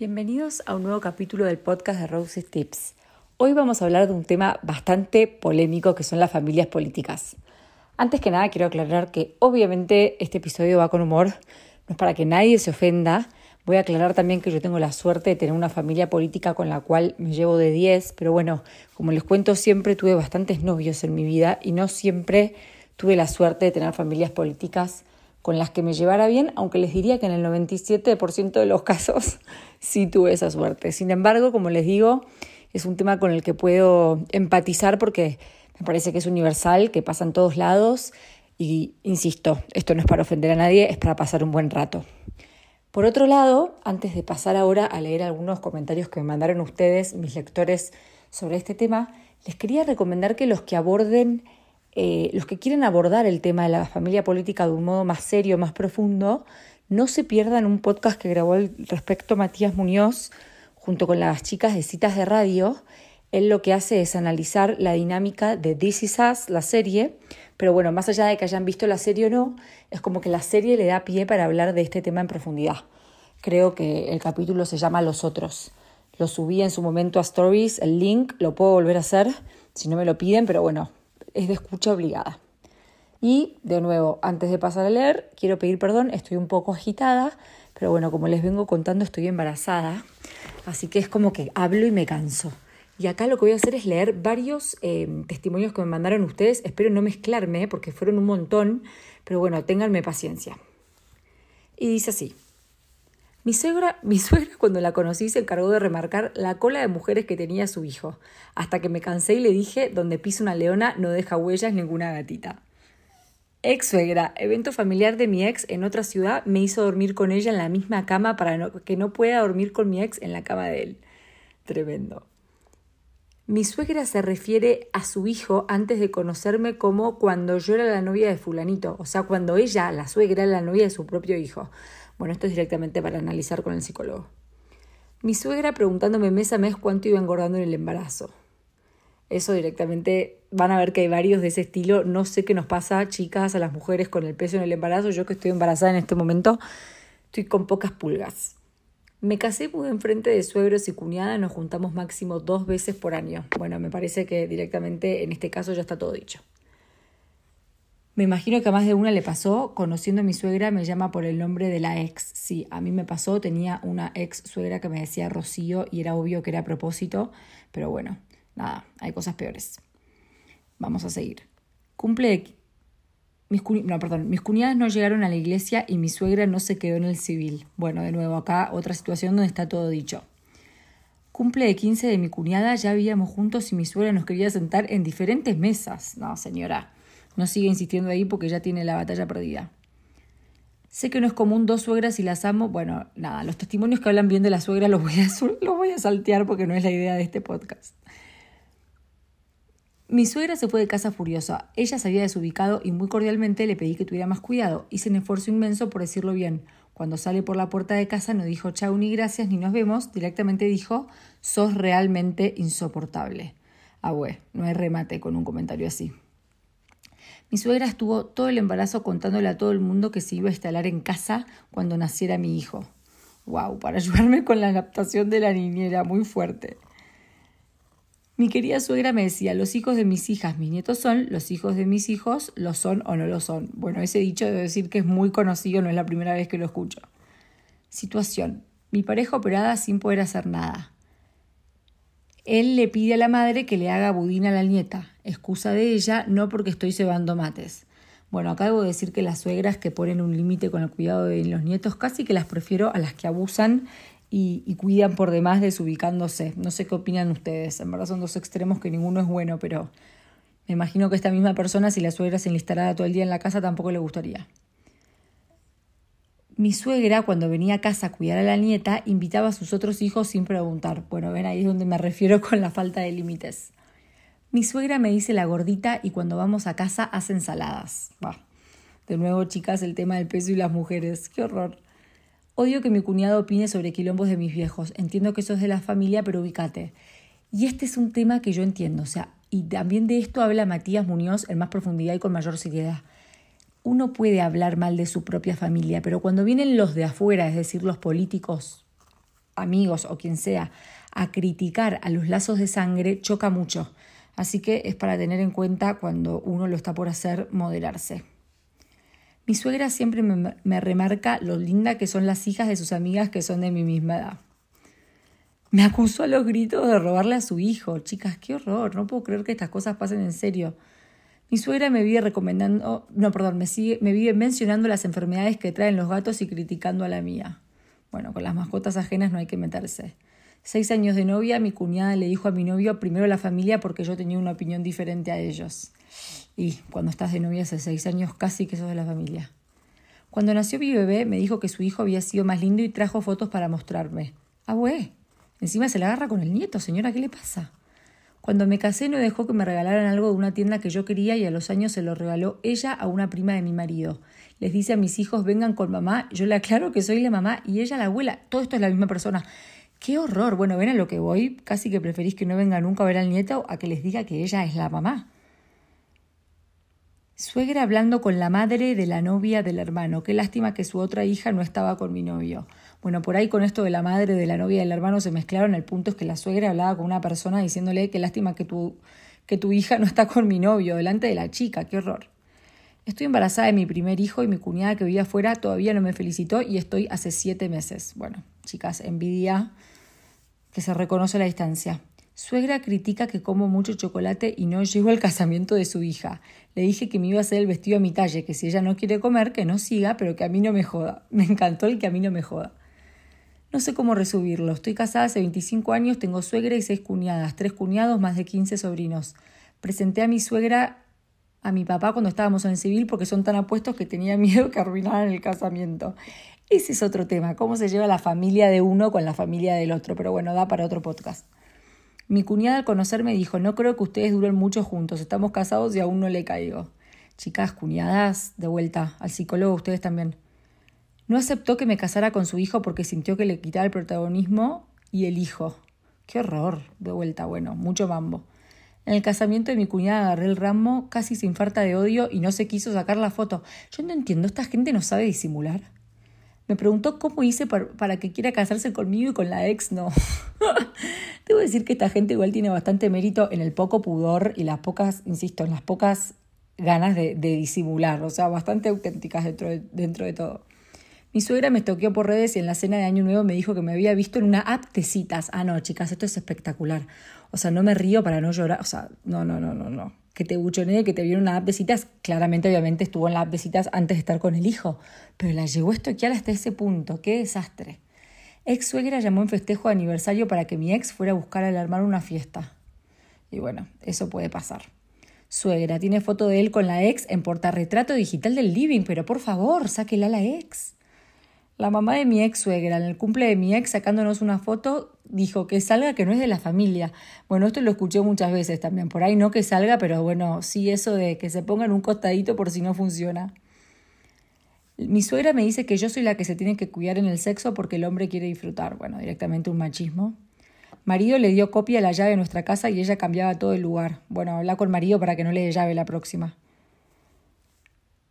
Bienvenidos a un nuevo capítulo del podcast de Roses Tips. Hoy vamos a hablar de un tema bastante polémico que son las familias políticas. Antes que nada quiero aclarar que obviamente este episodio va con humor, no es para que nadie se ofenda. Voy a aclarar también que yo tengo la suerte de tener una familia política con la cual me llevo de 10, pero bueno, como les cuento, siempre tuve bastantes novios en mi vida y no siempre tuve la suerte de tener familias políticas con las que me llevara bien, aunque les diría que en el 97% de los casos sí tuve esa suerte. Sin embargo, como les digo, es un tema con el que puedo empatizar porque me parece que es universal, que pasa en todos lados y, insisto, esto no es para ofender a nadie, es para pasar un buen rato. Por otro lado, antes de pasar ahora a leer algunos comentarios que me mandaron ustedes, mis lectores, sobre este tema, les quería recomendar que los que aborden eh, los que quieren abordar el tema de la familia política de un modo más serio, más profundo, no se pierdan un podcast que grabó al respecto Matías Muñoz junto con las chicas de citas de radio. Él lo que hace es analizar la dinámica de This Is Us, la serie, pero bueno, más allá de que hayan visto la serie o no, es como que la serie le da pie para hablar de este tema en profundidad. Creo que el capítulo se llama Los Otros. Lo subí en su momento a Stories, el link lo puedo volver a hacer si no me lo piden, pero bueno, es de escucha obligada. Y de nuevo, antes de pasar a leer, quiero pedir perdón, estoy un poco agitada, pero bueno, como les vengo contando, estoy embarazada, así que es como que hablo y me canso. Y acá lo que voy a hacer es leer varios eh, testimonios que me mandaron ustedes. Espero no mezclarme porque fueron un montón, pero bueno, ténganme paciencia. Y dice así. Mi suegra, mi suegra cuando la conocí se encargó de remarcar la cola de mujeres que tenía su hijo, hasta que me cansé y le dije, donde pisa una leona no deja huellas ninguna gatita. Ex suegra, evento familiar de mi ex en otra ciudad, me hizo dormir con ella en la misma cama para que no pueda dormir con mi ex en la cama de él. Tremendo. Mi suegra se refiere a su hijo antes de conocerme como cuando yo era la novia de fulanito, o sea, cuando ella, la suegra, era la novia de su propio hijo. Bueno, esto es directamente para analizar con el psicólogo. Mi suegra preguntándome mes a mes cuánto iba engordando en el embarazo. Eso directamente van a ver que hay varios de ese estilo. No sé qué nos pasa, chicas, a las mujeres con el peso en el embarazo. Yo que estoy embarazada en este momento, estoy con pocas pulgas. Me casé muy enfrente de suegros y cuñada, nos juntamos máximo dos veces por año. Bueno, me parece que directamente en este caso ya está todo dicho. Me imagino que a más de una le pasó, conociendo a mi suegra me llama por el nombre de la ex. Sí, a mí me pasó, tenía una ex suegra que me decía Rocío y era obvio que era a propósito, pero bueno, nada, hay cosas peores. Vamos a seguir. Cumple mis, no, perdón, mis cuñadas no llegaron a la iglesia y mi suegra no se quedó en el civil. Bueno, de nuevo, acá otra situación donde está todo dicho. Cumple de 15 de mi cuñada, ya vivíamos juntos y mi suegra nos quería sentar en diferentes mesas. No, señora. No sigue insistiendo ahí porque ya tiene la batalla perdida. Sé que no es común dos suegras y las amo. Bueno, nada, los testimonios que hablan bien de la suegra los voy a, los voy a saltear porque no es la idea de este podcast. Mi suegra se fue de casa furiosa. Ella se había desubicado y muy cordialmente le pedí que tuviera más cuidado. Hice un esfuerzo inmenso por decirlo bien. Cuando sale por la puerta de casa no dijo chau ni gracias ni nos vemos, directamente dijo sos realmente insoportable. Ah, bueno, no hay remate con un comentario así. Mi suegra estuvo todo el embarazo contándole a todo el mundo que se iba a instalar en casa cuando naciera mi hijo. Wow, para ayudarme con la adaptación de la niñera, muy fuerte. Mi querida suegra me decía, los hijos de mis hijas, mis nietos son, los hijos de mis hijos, lo son o no lo son. Bueno, ese dicho debo decir que es muy conocido, no es la primera vez que lo escucho. Situación. Mi pareja operada sin poder hacer nada. Él le pide a la madre que le haga budín a la nieta. Excusa de ella, no porque estoy cebando mates. Bueno, acá debo decir que las suegras que ponen un límite con el cuidado de los nietos casi que las prefiero a las que abusan y, cuidan por demás desubicándose. No sé qué opinan ustedes. En verdad son dos extremos que ninguno es bueno, pero me imagino que esta misma persona, si la suegra se enlistará todo el día en la casa, tampoco le gustaría. Mi suegra, cuando venía a casa a cuidar a la nieta, invitaba a sus otros hijos sin preguntar. Bueno, ven ahí es donde me refiero con la falta de límites. Mi suegra me dice la gordita y cuando vamos a casa hace ensaladas. Bah. De nuevo, chicas, el tema del peso y las mujeres. ¡Qué horror! Odio que mi cuñado opine sobre quilombos de mis viejos. Entiendo que eso es de la familia, pero ubicate. Y este es un tema que yo entiendo. O sea, y también de esto habla Matías Muñoz en más profundidad y con mayor seriedad uno puede hablar mal de su propia familia, pero cuando vienen los de afuera, es decir, los políticos, amigos o quien sea a criticar a los lazos de sangre choca mucho. Así que es para tener en cuenta cuando uno lo está por hacer, moderarse. Mi suegra siempre me, me, remarca lo linda que son las hijas de sus amigas que son de mi misma edad. Me acusó a los gritos de robarle a su hijo. Chicas, qué horror, no puedo creer que estas cosas pasen en serio. Mi suegra me vive recomendando, no, perdón, me, sigue, me vive mencionando las enfermedades que traen los gatos y criticando a la mía. Bueno, con las mascotas ajenas no hay que meterse. Seis años de novia, mi cuñada le dijo a mi novio primero la familia porque yo tenía una opinión diferente a ellos. Y cuando estás de novia hace seis años, casi que sos de la familia. Cuando nació mi bebé, me dijo que su hijo había sido más lindo y trajo fotos para mostrarme. Ah, güey. Encima se la agarra con el nieto, señora, ¿qué le pasa? Cuando me casé no dejó que me regalaran algo de una tienda que yo quería y a los años se lo regaló ella a una prima de mi marido. Les dice a mis hijos vengan con mamá, yo le aclaro que soy la mamá y ella la abuela. Todo esto es la misma persona. ¡Qué horror! Bueno, ven a lo que voy. Casi que preferís que no venga nunca a ver al nieto a que les diga que ella es la mamá. Suegra hablando con la madre de la novia del hermano. Qué lástima que su otra hija no estaba con mi novio. Bueno, por ahí con esto de la madre, de la novia del hermano se mezclaron. El punto es que la suegra hablaba con una persona diciéndole qué lástima que tu, que tu hija no está con mi novio, delante de la chica. Qué horror. Estoy embarazada de mi primer hijo y mi cuñada que vivía afuera todavía no me felicitó y estoy hace siete meses. Bueno, chicas, envidia que se reconoce la distancia. Suegra critica que como mucho chocolate y no llego al casamiento de su hija. Le dije que me iba a hacer el vestido a mi talle, que si ella no quiere comer, que no siga, pero que a mí no me joda. Me encantó el que a mí no me joda. No sé cómo resumirlo. Estoy casada hace 25 años, tengo suegra y seis cuñadas, tres cuñados, más de 15 sobrinos. Presenté a mi suegra a mi papá cuando estábamos en civil porque son tan apuestos que tenía miedo que arruinaran el casamiento. Ese es otro tema, cómo se lleva la familia de uno con la familia del otro, pero bueno, da para otro podcast. Mi cuñada al conocerme dijo, no creo que ustedes duren mucho juntos, estamos casados y aún no le caigo. Chicas, cuñadas, de vuelta, al psicólogo ustedes también. No aceptó que me casara con su hijo porque sintió que le quitaba el protagonismo y el hijo. Qué horror, de vuelta, bueno, mucho mambo. En el casamiento de mi cuñada agarré el ramo, casi sin falta de odio y no se quiso sacar la foto. Yo no entiendo, esta gente no sabe disimular. Me preguntó cómo hice para, que quiera casarse conmigo y con la ex no. Debo decir que esta gente igual tiene bastante mérito en el poco pudor y las pocas, insisto, en las pocas ganas de, disimular, o sea, bastante auténticas dentro de, dentro de todo. Mi suegra me toqueó por redes y en la cena de Año Nuevo me dijo que me había visto en una app de citas. Ah, no, chicas, esto es espectacular. O sea, no me río para no llorar. O sea, no, no, no, no, no que te buchonee, que te vieron una app de citas, claramente obviamente estuvo en la app de citas antes de estar con el hijo, pero la llegó a estoquear hasta ese punto, qué desastre. Ex suegra llamó en festejo de aniversario para que mi ex fuera a buscar al hermano una fiesta. Y bueno, eso puede pasar. Suegra, tiene foto de él con la ex en portarretrato digital del living, pero por favor, sáquela a la ex. La mamá de mi ex suegra, en el cumple de mi ex, sacándonos una foto, dijo que salga que no es de la familia. Bueno, esto lo escuché muchas veces también. Por ahí no que salga, pero bueno, sí eso de que se ponga en un costadito por si no funciona. Mi suegra me dice que yo soy la que se tiene que cuidar en el sexo porque el hombre quiere disfrutar. Bueno, directamente un machismo. Marido le dio copia de la llave de nuestra casa y ella cambiaba todo el lugar. Bueno, habla con marido para que no le dé llave la próxima.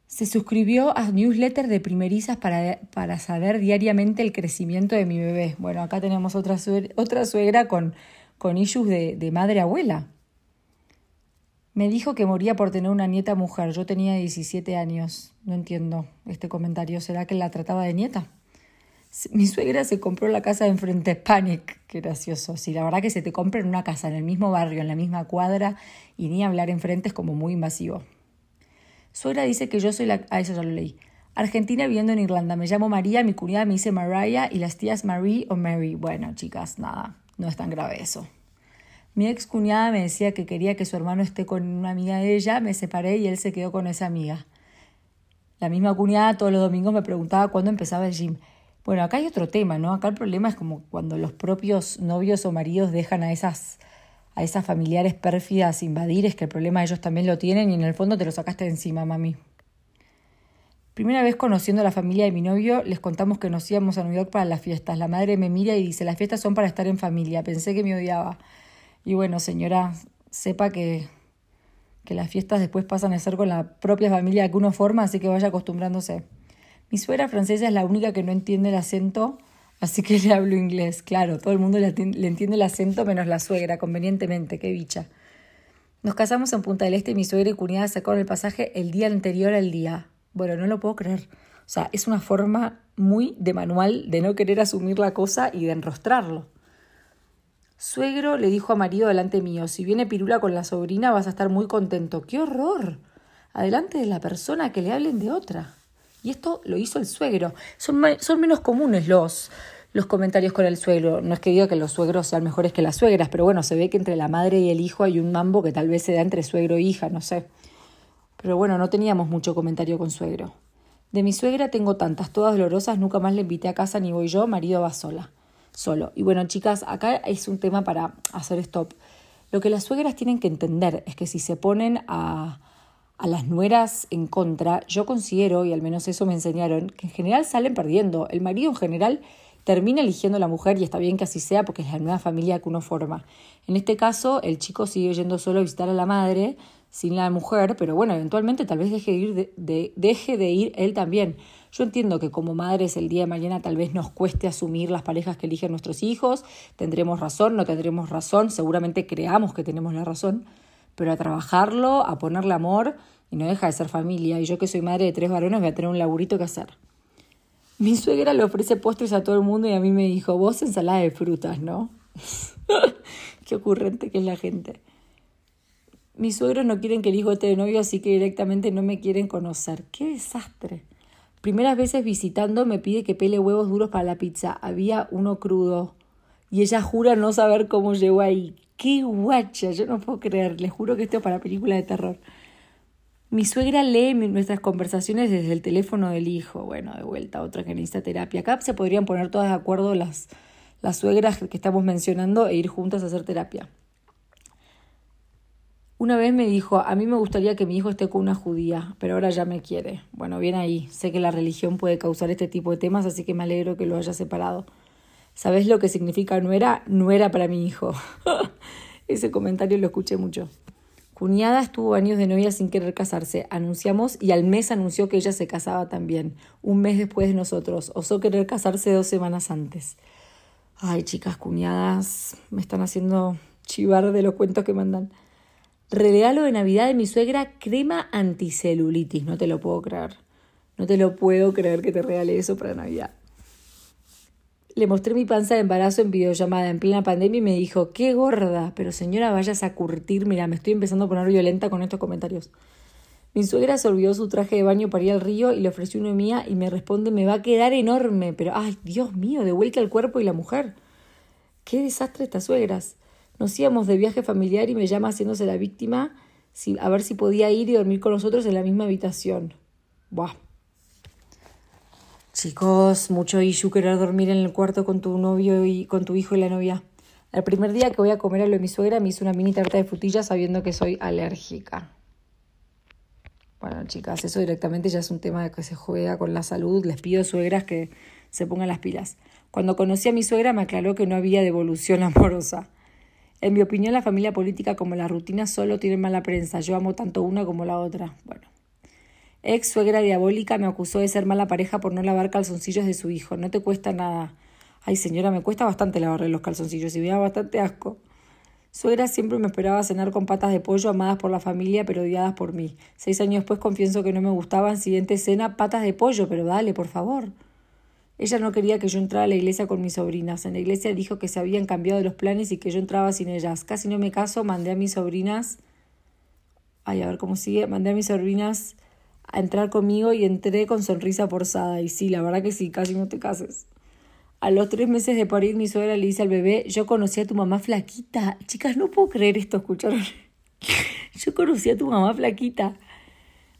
Se suscribió a newsletter de primerizas para, para saber diariamente el crecimiento de mi bebé. Bueno, acá tenemos otra suegra, otra suegra con, con issues de, de madre-abuela. Me dijo que moría por tener una nieta mujer. Yo tenía 17 años. No entiendo este comentario. ¿Será que la trataba de nieta? Mi suegra se compró la casa de enfrente, Panic. Qué gracioso. Sí, la verdad que se te compra en una casa, en el mismo barrio, en la misma cuadra, y ni hablar enfrente es como muy invasivo. Suegra dice que yo soy la... Ah, eso ya lo leí. Argentina viviendo en Irlanda. Me llamo María, mi cuñada me dice Mariah y las tías Marie o Mary. Bueno, chicas, nada, no es tan grave eso. Mi ex cuñada me decía que quería que su hermano esté con una amiga de ella, me separé y él se quedó con esa amiga. La misma cuñada todos los domingos me preguntaba cuándo empezaba el gym. Bueno, acá hay otro tema, ¿no? Acá el problema es como cuando los propios novios o maridos dejan a esas a esas familiares pérfidas invadir, es que el problema ellos también lo tienen y en el fondo te lo sacaste de encima, mami. Primera vez conociendo a la familia de mi novio, les contamos que nos íbamos a New York para las fiestas. La madre me mira y dice, las fiestas son para estar en familia. Pensé que me odiaba. Y bueno, señora, sepa que, que las fiestas después pasan a ser con la propia familia que uno forma, así que vaya acostumbrándose. Mi suegra francesa es la única que no entiende el acento Así que le hablo inglés, claro, todo el mundo le, entiende el acento menos la suegra, convenientemente, qué bicha. Nos casamos en Punta del Este y mi suegra y cuñada sacaron el pasaje el día anterior al día. Bueno, no lo puedo creer. O sea, es una forma muy de manual de no querer asumir la cosa y de enrostrarlo. Suegro le dijo a marido delante mío, si viene Pirula con la sobrina vas a estar muy contento. ¡Qué horror! Adelante de la persona que le hablen de otra. Y esto lo hizo el suegro. Son, son menos comunes los, los comentarios con el suegro. No es que diga que los suegros sean mejores que las suegras, pero bueno, se ve que entre la madre y el hijo hay un mambo que tal vez se da entre suegro e hija, no sé. Pero bueno, no teníamos mucho comentario con suegro. De mi suegra tengo tantas, todas dolorosas, nunca más le invité a casa ni voy yo, marido va sola. Solo. Y bueno, chicas, acá es un tema para hacer stop. Lo que las suegras tienen que entender es que si se ponen a, a las nueras en contra, yo considero, y al menos eso me enseñaron, que en general salen perdiendo. El marido en general termina eligiendo a la mujer y está bien que así sea porque es la nueva familia que uno forma. En este caso, el chico sigue yendo solo a visitar a la madre sin la mujer, pero bueno, eventualmente tal vez deje de ir, de, deje de ir él también. Yo entiendo que como madres el día de mañana tal vez nos cueste asumir las parejas que eligen nuestros hijos, tendremos razón, no tendremos razón, seguramente creamos que tenemos la razón, pero a trabajarlo, a ponerle amor y no deja de ser familia. Y yo que soy madre de tres varones voy a tener un laburito que hacer. Mi suegra le ofrece postres a todo el mundo y a mí me dijo, vos ensalada de frutas, ¿no? Qué ocurrente que es la gente. Mis suegros no quieren que el hijo esté de novio, así que directamente no me quieren conocer. ¡Qué desastre! Primeras veces visitando me pide que pele huevos duros para la pizza. Había uno crudo. Y ella jura no saber cómo llegó ahí. ¡Qué guacha! Yo no puedo creer. Les juro que esto es para película de terror. Mi suegra lee nuestras conversaciones desde el teléfono del hijo. Bueno, de vuelta, otra que necesita terapia. Acá se podrían poner todas de acuerdo las, las suegras que estamos mencionando e ir juntas a hacer terapia. Una vez me dijo, a mí me gustaría que mi hijo esté con una judía, pero ahora ya me quiere. Bueno, bien ahí. Sé que la religión puede causar este tipo de temas, así que me alegro que lo haya separado. ¿Sabes lo que significa no era? No era para mi hijo. Ese comentario lo escuché mucho. Cuñada estuvo años de novia sin querer casarse. Anunciamos y al mes anunció que ella se casaba también, un mes después de nosotros. Osó querer casarse dos semanas antes. Ay, chicas, cuñadas, me están haciendo chivar de los cuentos que mandan. Regalo de Navidad de mi suegra, crema anticelulitis. No te lo puedo creer. No te lo puedo creer que te regale eso para Navidad. Le mostré mi panza de embarazo en videollamada en plena pandemia y me dijo, qué gorda, pero señora, vayas a curtir. Mira, me estoy empezando a poner violenta con estos comentarios. Mi suegra se olvidó su traje de baño para ir al río y le ofreció uno mía y me responde, me va a quedar enorme, pero ay, Dios mío, de vuelta al cuerpo y la mujer. Qué desastre estas suegras. Nos íbamos de viaje familiar y me llama haciéndose la víctima a ver si podía ir y dormir con nosotros en la misma habitación. Buah, Chicos, mucho issue querer dormir en el cuarto con tu novio y con tu hijo y la novia. El primer día que voy a comer a lo de mi suegra me hizo una mini tarta de frutillas sabiendo que soy alérgica. Bueno, chicas, eso directamente ya es un tema que se juega con la salud. Les pido suegras que se pongan las pilas. Cuando conocí a mi suegra me aclaró que no había devolución amorosa. En mi opinión, la familia política como la rutina solo tienen mala prensa. Yo amo tanto una como la otra. Bueno, Ex suegra diabólica me acusó de ser mala pareja por no lavar calzoncillos de su hijo. No te cuesta nada. Ay, señora, me cuesta bastante lavarle los calzoncillos y me da bastante asco. Suegra siempre me esperaba cenar con patas de pollo amadas por la familia pero odiadas por mí. Seis años después confieso que no me gustaban. Siguiente cena, patas de pollo, pero dale, por favor. Ella no quería que yo entrara a la iglesia con mis sobrinas. En la iglesia dijo que se habían cambiado los planes y que yo entraba sin ellas. Casi no me caso, mandé a mis sobrinas. Ay, a ver cómo sigue. Mandé a mis sobrinas a entrar conmigo y entré con sonrisa forzada. Y sí, la verdad que sí, casi no te cases. A los tres meses de parir, mi suegra le dice al bebé, yo conocí a tu mamá flaquita. Chicas, no puedo creer esto, ¿escucharon? yo conocí a tu mamá flaquita.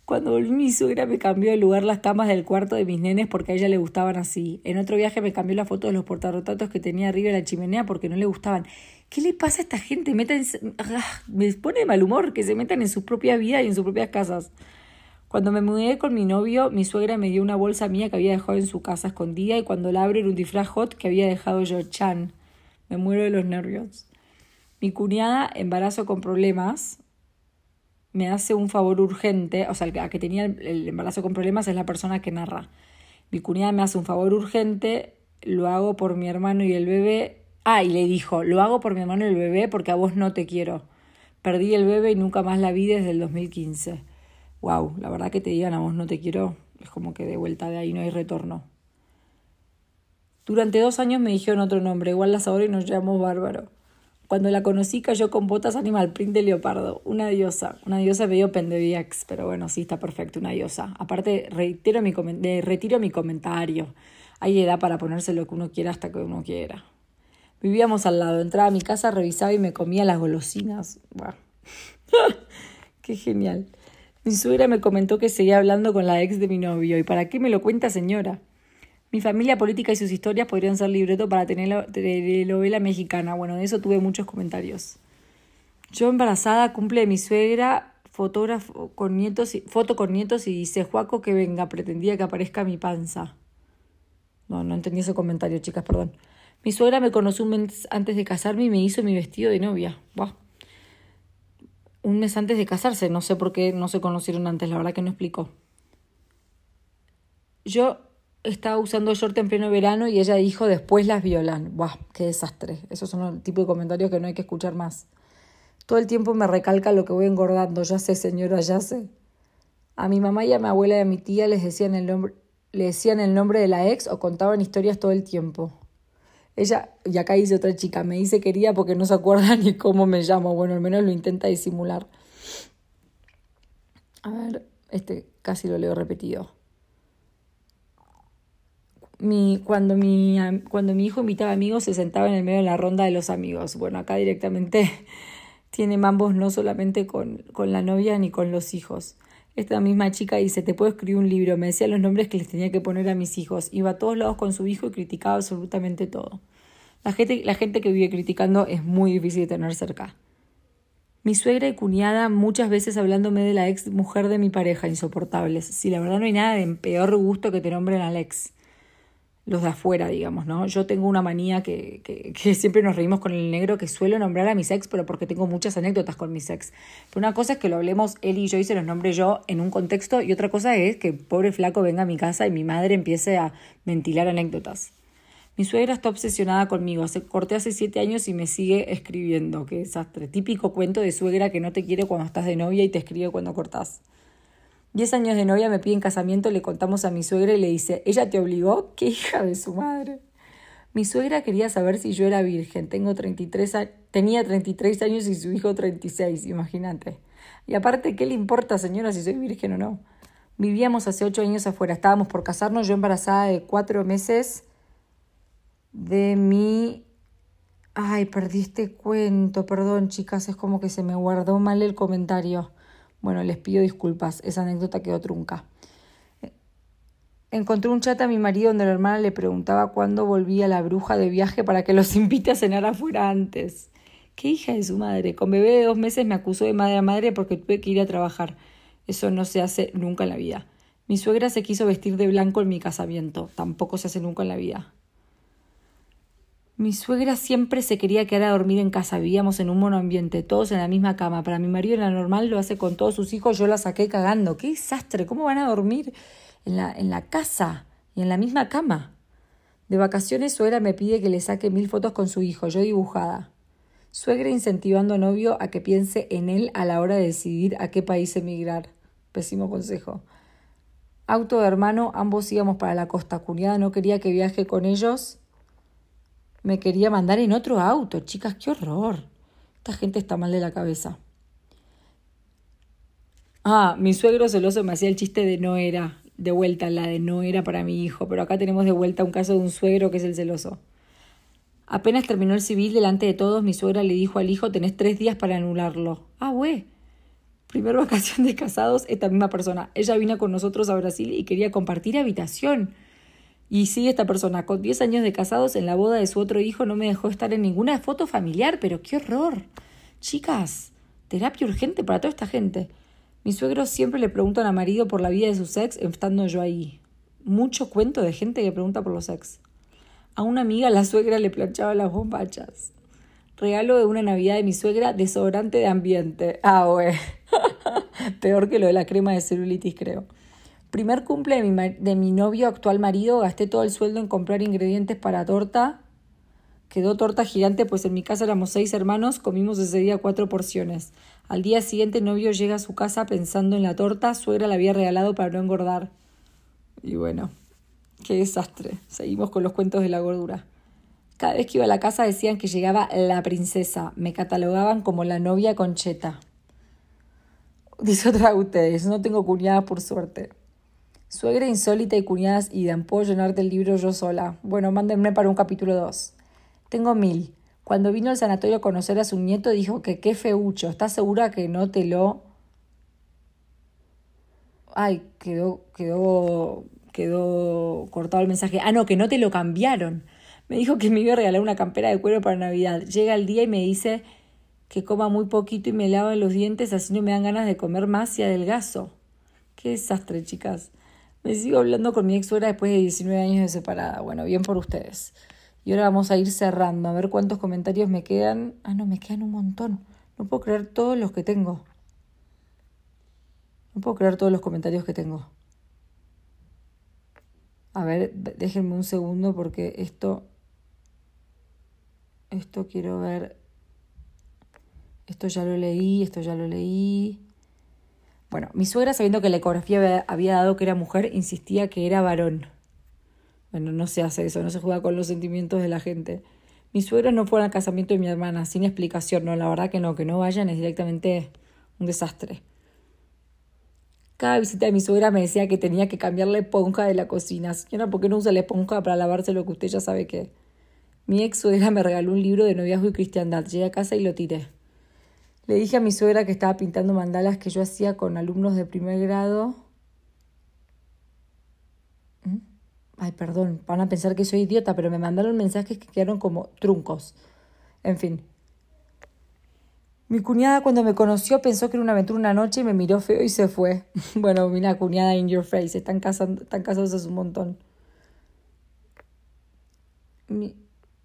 Cuando volví mi suegra me cambió de lugar las camas del cuarto de mis nenes porque a ella le gustaban así. En otro viaje me cambió la foto de los portarrotatos que tenía arriba de la chimenea porque no le gustaban. ¿Qué le pasa a esta gente? Ah, me pone de mal humor que se metan en su propia vida y en sus propias casas. Cuando me mudé con mi novio, mi suegra me dio una bolsa mía que había dejado en su casa escondida y cuando la abro era un disfraz hot que había dejado yo, Chan. Me muero de los nervios. Mi cuñada, embarazo con problemas, me hace un favor urgente, o sea, la que tenía el embarazo con problemas es la persona que narra. Mi cuñada me hace un favor urgente, lo hago por mi hermano y el bebé. Ah, y le dijo, lo hago por mi hermano y el bebé porque a vos no te quiero. Perdí el bebé y nunca más la vi desde el 2015. Wow, la verdad que te digan a vos no te quiero, es como que de vuelta de ahí no hay retorno. Durante dos años me dijeron otro nombre, igual las ahora y nos llamó Bárbaro. Cuando la conocí cayó con botas animal print de leopardo, una diosa, una diosa medio pendeviax, pero bueno, sí está perfecto, una diosa. Aparte, reitero mi retiro mi comentario. Hay edad para ponerse lo que uno quiera hasta que uno quiera. Vivíamos al lado, entraba a mi casa, revisaba y me comía las golosinas. Qué genial. Mi suegra me comentó que seguía hablando con la ex de mi novio. ¿Y para qué me lo cuenta, señora? Mi familia política y sus historias podrían ser libreto para telenovela mexicana. Bueno, de eso tuve muchos comentarios. Yo embarazada, cumple de mi suegra, fotógrafo con nietos, foto con nietos y dice, Juaco, que venga, pretendía que aparezca mi panza. No, no entendí ese comentario, chicas, perdón. Mi suegra me conoció un mes antes de casarme y me hizo mi vestido de novia. Buah. Un mes antes de casarse, no sé por qué no se conocieron antes, la verdad que no explicó. Yo estaba usando short en pleno verano y ella dijo después las violan. Buah, qué desastre. Esos son el tipo de comentarios que no hay que escuchar más. Todo el tiempo me recalca lo que voy engordando. Ya sé, señora, ya sé. A mi mamá y a mi abuela y a mi tía les decían el nombre, le decían el nombre de la ex o contaban historias todo el tiempo. Ella, y acá dice otra chica, me dice quería porque no se acuerda ni cómo me llamo. Bueno, al menos lo intenta disimular. A ver, este casi lo leo repetido mi, cuando, mi, cuando mi hijo invitaba amigos se sentaba en el medio de la ronda de los amigos. Bueno, acá directamente tiene mambos no solamente con, con la novia ni con los hijos. Esta misma chica dice, te puedo escribir un libro, me decía los nombres que les tenía que poner a mis hijos. Iba a todos lados con su hijo y criticaba absolutamente todo. La gente, la gente que vive criticando es muy difícil de tener cerca. Mi suegra y cuñada muchas veces hablándome de la ex mujer de mi pareja, insoportables. Si la verdad no hay nada de peor gusto que te nombren al ex los de afuera, digamos, ¿no? Yo tengo una manía que, que, siempre nos reímos con el negro, que suelo nombrar a mis ex, pero porque tengo muchas anécdotas con mis ex. Pero una cosa es que lo hablemos él y yo y se los nombre yo en un contexto, y otra cosa es que pobre flaco venga a mi casa y mi madre empiece a ventilar anécdotas. Mi suegra está obsesionada conmigo, hace, corté hace siete años y me sigue escribiendo, qué desastre. Típico cuento de suegra que no te quiere cuando estás de novia y te escribe cuando cortás. Diez años de novia me piden casamiento, le contamos a mi suegra y le dice, ¿ella te obligó? ¡Qué hija de su madre! Mi suegra quería saber si yo era virgen. Tengo 33 tenía 33 años y su hijo 36, imagínate. Y aparte, ¿qué le importa, señora, si soy virgen o no? Vivíamos hace ocho años afuera, estábamos por casarnos, yo embarazada de cuatro meses de mi... Ay, perdí este cuento, perdón chicas, es como que se me guardó mal el comentario. Bueno, les pido disculpas, esa anécdota quedó trunca. Encontré un chat a mi marido donde la hermana le preguntaba cuándo volvía la bruja de viaje para que los invite a cenar afuera antes. Qué hija de su madre. Con bebé de dos meses me acusó de madre a madre porque tuve que ir a trabajar. Eso no se hace nunca en la vida. Mi suegra se quiso vestir de blanco en mi casamiento. Tampoco se hace nunca en la vida. Mi suegra siempre se quería quedar a dormir en casa. Vivíamos en un monoambiente, todos en la misma cama. Para mi marido en la normal lo hace con todos sus hijos. Yo la saqué cagando. ¡Qué desastre! ¿Cómo van a dormir en la, en la casa y en la misma cama? De vacaciones, suegra me pide que le saque mil fotos con su hijo, yo dibujada. Suegra incentivando a novio a que piense en él a la hora de decidir a qué país emigrar. Pésimo consejo. Auto de hermano, ambos íbamos para la costa. Cuñada no quería que viaje con ellos me quería mandar en otro auto. Chicas, qué horror. Esta gente está mal de la cabeza. Ah, mi suegro celoso me hacía el chiste de no era, de vuelta, la de no era para mi hijo, pero acá tenemos de vuelta un caso de un suegro que es el celoso. Apenas terminó el civil delante de todos, mi suegra le dijo al hijo, tenés tres días para anularlo. Ah, güey. Primer vacación de casados, esta misma persona. Ella vino con nosotros a Brasil y quería compartir habitación. Y sí, esta persona, con 10 años de casados, en la boda de su otro hijo, no me dejó estar en ninguna foto familiar, pero qué horror. Chicas, terapia urgente para toda esta gente. Mis suegros siempre le preguntan a marido por la vida de su ex, estando yo ahí. Mucho cuento de gente que pregunta por los ex. A una amiga la suegra le planchaba las bombachas. Regalo de una Navidad de mi suegra, desodorante de ambiente. Ah, güey. Peor que lo de la crema de celulitis, creo. Primer cumple de mi, de mi novio actual marido, gasté todo el sueldo en comprar ingredientes para torta. Quedó torta gigante, pues en mi casa éramos seis hermanos, comimos ese día cuatro porciones. Al día siguiente, novio llega a su casa pensando en la torta, suegra la había regalado para no engordar. Y bueno, qué desastre. Seguimos con los cuentos de la gordura. Cada vez que iba a la casa decían que llegaba la princesa. Me catalogaban como la novia concheta. Dice otra de ustedes, no tengo cuñadas por suerte. Suegra insólita y cuñadas Idan, ¿puedo llenarte el libro yo sola? Bueno, mándenme para un capítulo 2. Tengo mil. Cuando vino al sanatorio a conocer a su nieto dijo que qué feucho, ¿estás segura que no te lo... Ay, quedó, quedó, quedó cortado el mensaje. Ah, no, que no te lo cambiaron. Me dijo que me iba a regalar una campera de cuero para Navidad. Llega el día y me dice que coma muy poquito y me lava los dientes, así no me dan ganas de comer más y adelgazo. Qué desastre, chicas. Me sigo hablando con mi ex suegra después de 19 años de separada. Bueno, bien por ustedes. Y ahora vamos a ir cerrando, a ver cuántos comentarios me quedan. Ah, no, me quedan un montón. No puedo creer todos los que tengo. No puedo creer todos los comentarios que tengo. A ver, déjenme un segundo porque esto esto quiero ver, esto ya lo leí, esto ya lo leí. Bueno, mi suegra, sabiendo que la ecografía había dado que era mujer, insistía que era varón. Bueno, no se hace eso, no se juega con los sentimientos de la gente. Mis suegros no fueron al casamiento de mi hermana, sin explicación, no, la verdad que no, que no vayan es directamente un desastre. Cada visita de mi suegra me decía que tenía que cambiar la esponja de la cocina. Señora, ¿por qué no usa la esponja para lavarse lo que usted ya sabe que mi ex suegra me regaló un libro de noviazgo y cristiandad. Llegué a casa y lo tiré. Le dije a mi suegra que estaba pintando mandalas que yo hacía con alumnos de primer grado. ¿Mm? Ay, perdón, van a pensar que soy idiota, pero me mandaron mensajes que quedaron como truncos. En fin. Mi cuñada cuando me conoció pensó que era una aventura una noche y me miró feo y se fue. bueno, mira, cuñada in your face, están, están casados hace un montón. Mi,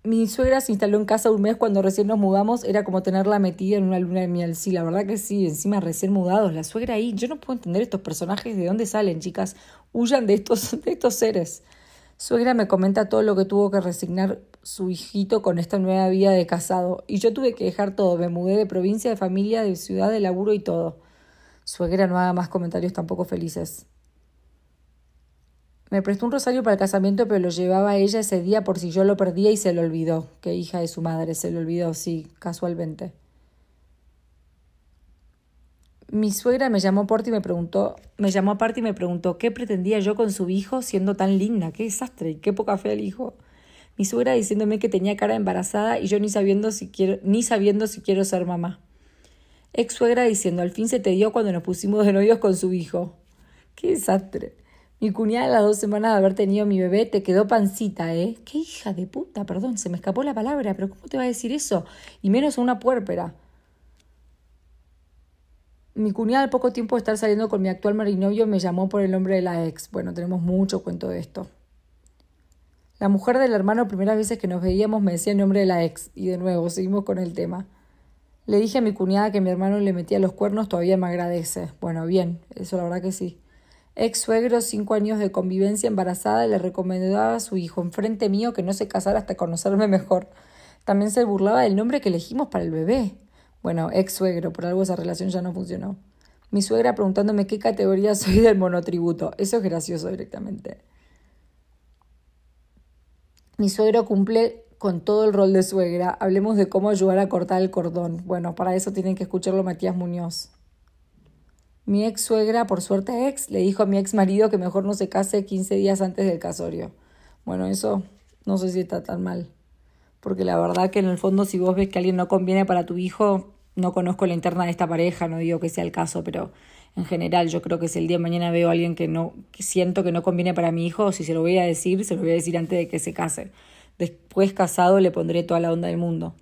mi suegra se instaló en casa un mes cuando recién nos mudamos, era como tenerla metida en una luna de miel. Sí, la verdad que sí, encima recién mudados, la suegra ahí. Yo no puedo entender estos personajes de dónde salen, chicas. Huyan de estos, de estos seres. Suegra me comenta todo lo que tuvo que resignar su hijito con esta nueva vida de casado. Y yo tuve que dejar todo, me mudé de provincia, de familia, de ciudad, de laburo y todo. Suegra no haga más comentarios tampoco felices. Me prestó un rosario para el casamiento, pero lo llevaba ella ese día por si yo lo perdía y se lo olvidó. Qué hija de su madre, se lo olvidó, sí, casualmente. Mi suegra me llamó aparte y me preguntó, me llamó aparte y me preguntó qué pretendía yo con su hijo siendo tan linda, qué desastre qué poca fe el hijo. Mi suegra diciéndome que tenía cara embarazada y yo ni sabiendo si quiero, ni sabiendo si quiero ser mamá. Ex suegra diciendo, al fin se te dio cuando nos pusimos de novios con su hijo. Qué desastre. Mi cuñada a las dos semanas de haber tenido mi bebé te quedó pancita, ¿eh? Qué hija de puta, perdón, se me escapó la palabra, pero ¿cómo te va a decir eso? Y menos a una puérpera. Mi cuñada al poco tiempo de estar saliendo con mi actual marinovio me llamó por el nombre de la ex. Bueno, tenemos mucho cuento de esto. La mujer del hermano, primeras veces que nos veíamos, me decía el nombre de la ex. Y de nuevo, seguimos con el tema. Le dije a mi cuñada que mi hermano le metía los cuernos, todavía me agradece. Bueno, bien, eso la verdad que sí. Ex suegro, cinco años de convivencia embarazada, le recomendaba a su hijo enfrente mío que no se casara hasta conocerme mejor. También se burlaba del nombre que elegimos para el bebé. Bueno, ex suegro, por algo esa relación ya no funcionó. Mi suegra preguntándome qué categoría soy del monotributo. Eso es gracioso directamente. Mi suegro cumple con todo el rol de suegra. Hablemos de cómo ayudar a cortar el cordón. Bueno, para eso tienen que escucharlo Matías Muñoz. Mi ex suegra, por suerte ex, le dijo a mi ex marido que mejor no se case 15 días antes del casorio. Bueno, eso no sé si está tan mal. Porque la verdad que en el fondo si vos ves que alguien no conviene para tu hijo, no conozco la interna de esta pareja, no digo que sea el caso, pero en general yo creo que si el día de mañana veo a alguien que no siento que no conviene para mi hijo, si se lo voy a decir, se lo voy a decir antes de que se case. Después casado le pondré toda la onda del mundo.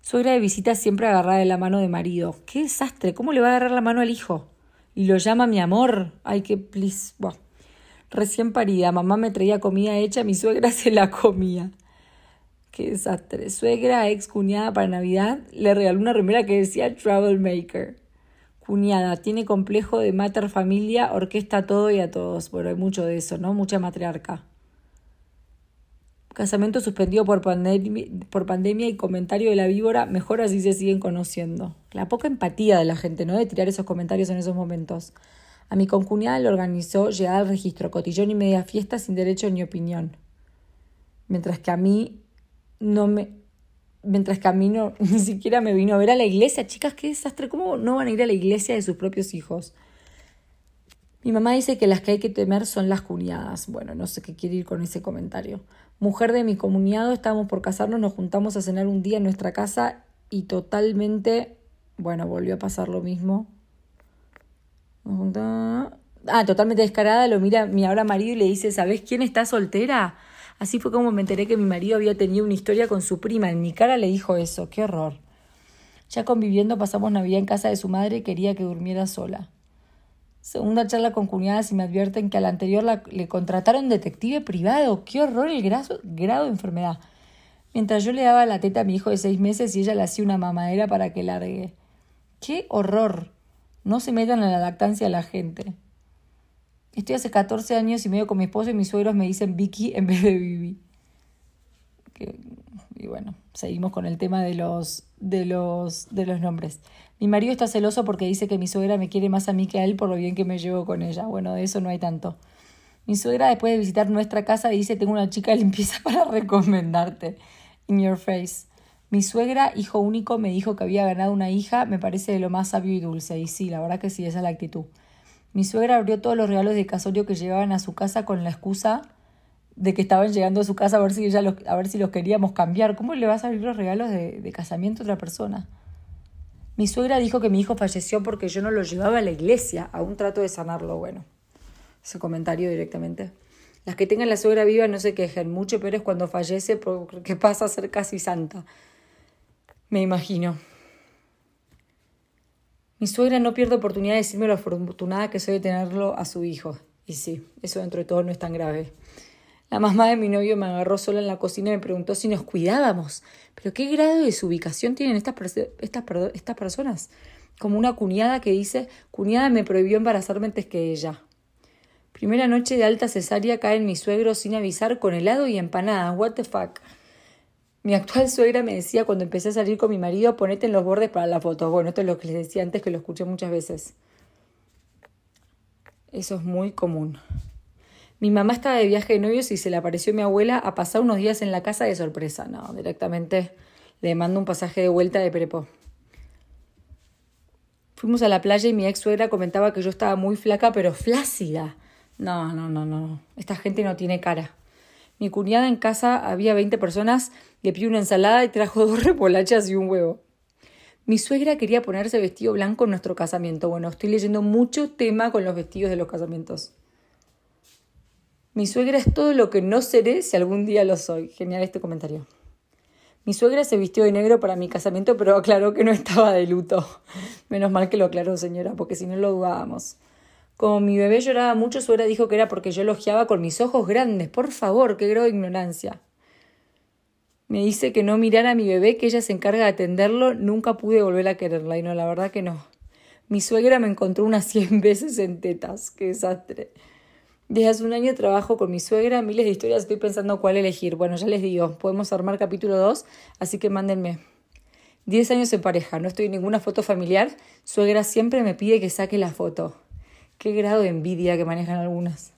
Suegra de visita siempre agarrada de la mano de marido. ¡Qué desastre! ¿Cómo le va a agarrar la mano al hijo? Y lo llama mi amor. Ay, qué please. Recién parida, mamá me traía comida hecha, mi suegra se la comía. Qué desastre. Suegra, ex cuñada para Navidad, le regaló una remera que decía Travel Maker. Cuñada, tiene complejo de mater familia, orquesta todo y a todos. Bueno, hay mucho de eso, ¿no? Mucha matriarca. Casamiento suspendido por, pandemia y comentario de la víbora, mejor así se siguen conociendo. La poca empatía de la gente, ¿no? De tirar esos comentarios en esos momentos. A mi concuñada le organizó llegar al registro, cotillón y media fiesta sin derecho ni opinión. Mientras que a mí no me. Mientras que a mí no, ni siquiera me vino a ver a la iglesia. Chicas, qué desastre. ¿Cómo no van a ir a la iglesia de sus propios hijos? Mi mamá dice que las que hay que temer son las cuñadas. Bueno, no sé qué quiere ir con ese comentario. Mujer de mi comunidad, estábamos por casarnos, nos juntamos a cenar un día en nuestra casa y totalmente, bueno, volvió a pasar lo mismo. Ah, totalmente descarada, lo mira mi ahora marido y le dice, ¿sabes quién está soltera? Así fue como me enteré que mi marido había tenido una historia con su prima. En mi cara le dijo eso, qué horror. Ya conviviendo pasamos Navidad en casa de su madre quería que durmiera sola. Segunda charla con cuñadas y me advierten que a la anterior le contrataron detective privado. ¡Qué horror el grado, de enfermedad! Mientras yo le daba la teta a mi hijo de seis meses y ella le hacía una mamadera para que largue. ¡Qué horror! No se metan en la lactancia a la gente. Estoy hace 14 años y medio con mi esposo y mis suegros me dicen Vicky en vez de Vivi. Bueno, seguimos con el tema de los, de los, de los nombres. Mi marido está celoso porque dice que mi suegra me quiere más a mí que a él por lo bien que me llevo con ella. Bueno, de eso no hay tanto. Mi suegra, después de visitar nuestra casa, dice: Tengo una chica de limpieza para recomendarte. In your face. Mi suegra, hijo único, me dijo que había ganado una hija. Me parece de lo más sabio y dulce. Y sí, la verdad que sí, esa es la actitud. Mi suegra abrió todos los regalos de casorio que llevaban a su casa con la excusa de que estaban llegando a su casa a ver si, ella los, a ver si los queríamos cambiar. ¿Cómo le vas a abrir los regalos de, de casamiento a otra persona? Mi suegra dijo que mi hijo falleció porque yo no lo llevaba a la iglesia. Aún trato de sanarlo. Bueno, ese comentario directamente. Las que tengan la suegra viva no se quejen. Mucho peor es cuando fallece porque pasa a ser casi santa. Me imagino. Mi suegra no pierde oportunidad de decirme lo afortunada que soy de tenerlo a su hijo. Y sí, eso dentro de todo no es tan grave. La mamá de mi novio me agarró sola en la cocina y me preguntó si nos cuidábamos. Pero ¿qué grado de desubicación tienen estas, estas, estas personas? Como una cuñada que dice, cuñada me prohibió embarazarme antes que ella. Primera noche de alta cesárea cae en mi suegro sin avisar con helado y empanadas. What the fuck. Mi actual suegra me decía cuando empecé a salir con mi marido, ponete en los bordes para la foto. Bueno, esto es lo que les decía antes que lo escuché muchas veces. Eso es muy común. Mi mamá estaba de viaje de novios y se le apareció mi abuela a pasar unos días en la casa de sorpresa. No, directamente le mando un pasaje de vuelta de prepo. Fuimos a la playa y mi ex suegra comentaba que yo estaba muy flaca, pero flácida. No, no, no, no. Esta gente no tiene cara. Mi cuñada en casa había 20 personas, le pidió una ensalada y trajo dos repolachas y un huevo. Mi suegra quería ponerse vestido blanco en nuestro casamiento. Bueno, estoy leyendo mucho tema con los vestidos de los casamientos. Mi suegra es todo lo que no seré si algún día lo soy. Genial este comentario. Mi suegra se vistió de negro para mi casamiento, pero aclaró que no estaba de luto. Menos mal que lo aclaró, señora, porque si no lo dudábamos. Como mi bebé lloraba mucho, suegra dijo que era porque yo elogiaba con mis ojos grandes. Por favor, qué grado de ignorancia. Me dice que no mirara a mi bebé, que ella se encarga de atenderlo. Nunca pude volver a quererla, y no, la verdad que no. Mi suegra me encontró unas cien veces en tetas. Qué desastre. Desde hace un año trabajo con mi suegra, miles de historias, estoy pensando cuál elegir. Bueno, ya les digo, podemos armar capítulo 2, así que mándenme. Diez años en pareja, no estoy en ninguna foto familiar, suegra siempre me pide que saque la foto. Qué grado de envidia que manejan algunas.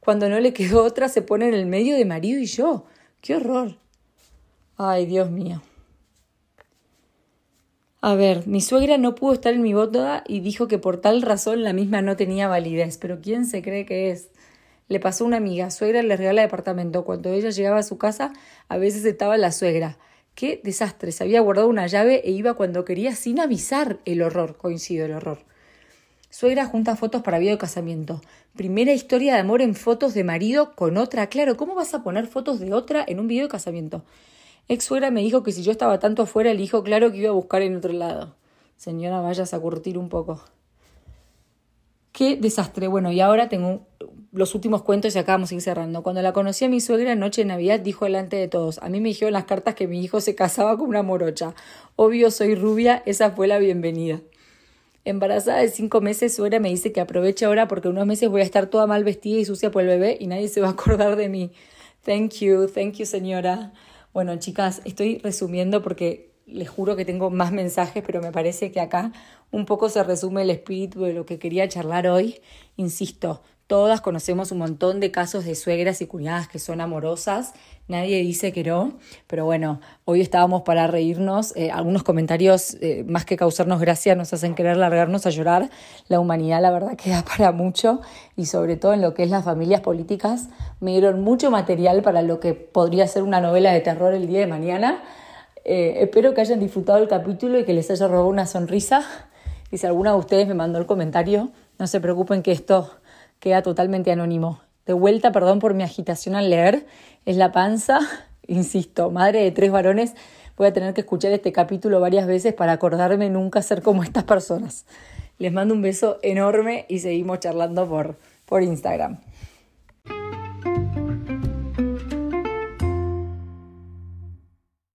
Cuando no le quedó otra, se pone en el medio de marido y yo. ¡Qué horror! Ay, Dios mío. A ver, mi suegra no pudo estar en mi boda y dijo que por tal razón la misma no tenía validez, pero ¿quién se cree que es? Le pasó una amiga, suegra le regala departamento. Cuando ella llegaba a su casa, a veces estaba la suegra. Qué desastre, se había guardado una llave e iba cuando quería sin avisar. El horror, coincido, el horror. Suegra junta fotos para video de casamiento. Primera historia de amor en fotos de marido con otra. Claro, ¿cómo vas a poner fotos de otra en un video de casamiento? Ex suegra me dijo que si yo estaba tanto afuera, el hijo claro que iba a buscar en otro lado. Señora, vayas a curtir un poco. Qué desastre. Bueno, y ahora tengo los últimos cuentos y acabamos ir cerrando. Cuando la conocí a mi suegra noche de Navidad, dijo delante de todos. A mí me dijeron las cartas que mi hijo se casaba con una morocha. Obvio, soy rubia, esa fue la bienvenida. embarazada de cinco meses, suena me dice que aproveche ahora porque unos meses voy a estar toda mal vestida y sucia por el bebé y nadie se va a acordar de mí. Thank you, thank you señora. Bueno, chicas, estoy resumiendo porque les juro que tengo más mensajes, pero me parece que acá un poco se resume el espíritu de lo que quería charlar hoy. Insisto, Todas conocemos un montón de casos de suegras y cuñadas que son amorosas, nadie dice que no, pero bueno, hoy estábamos para reírnos, eh, algunos comentarios eh, más que causarnos gracia nos hacen querer largarnos a llorar, la humanidad la verdad queda para mucho y sobre todo en lo que es las familias políticas, me dieron mucho material para lo que podría ser una novela de terror el día de mañana. Eh, espero que hayan disfrutado el capítulo y que les haya robado una sonrisa. Y si alguna de ustedes me mandó el comentario, no se preocupen que esto queda totalmente anónimo. De vuelta, perdón por mi agitación al leer, es la panza, insisto, madre de tres varones, voy a tener que escuchar este capítulo varias veces para acordarme nunca ser como estas personas. Les mando un beso enorme y seguimos charlando por, por Instagram.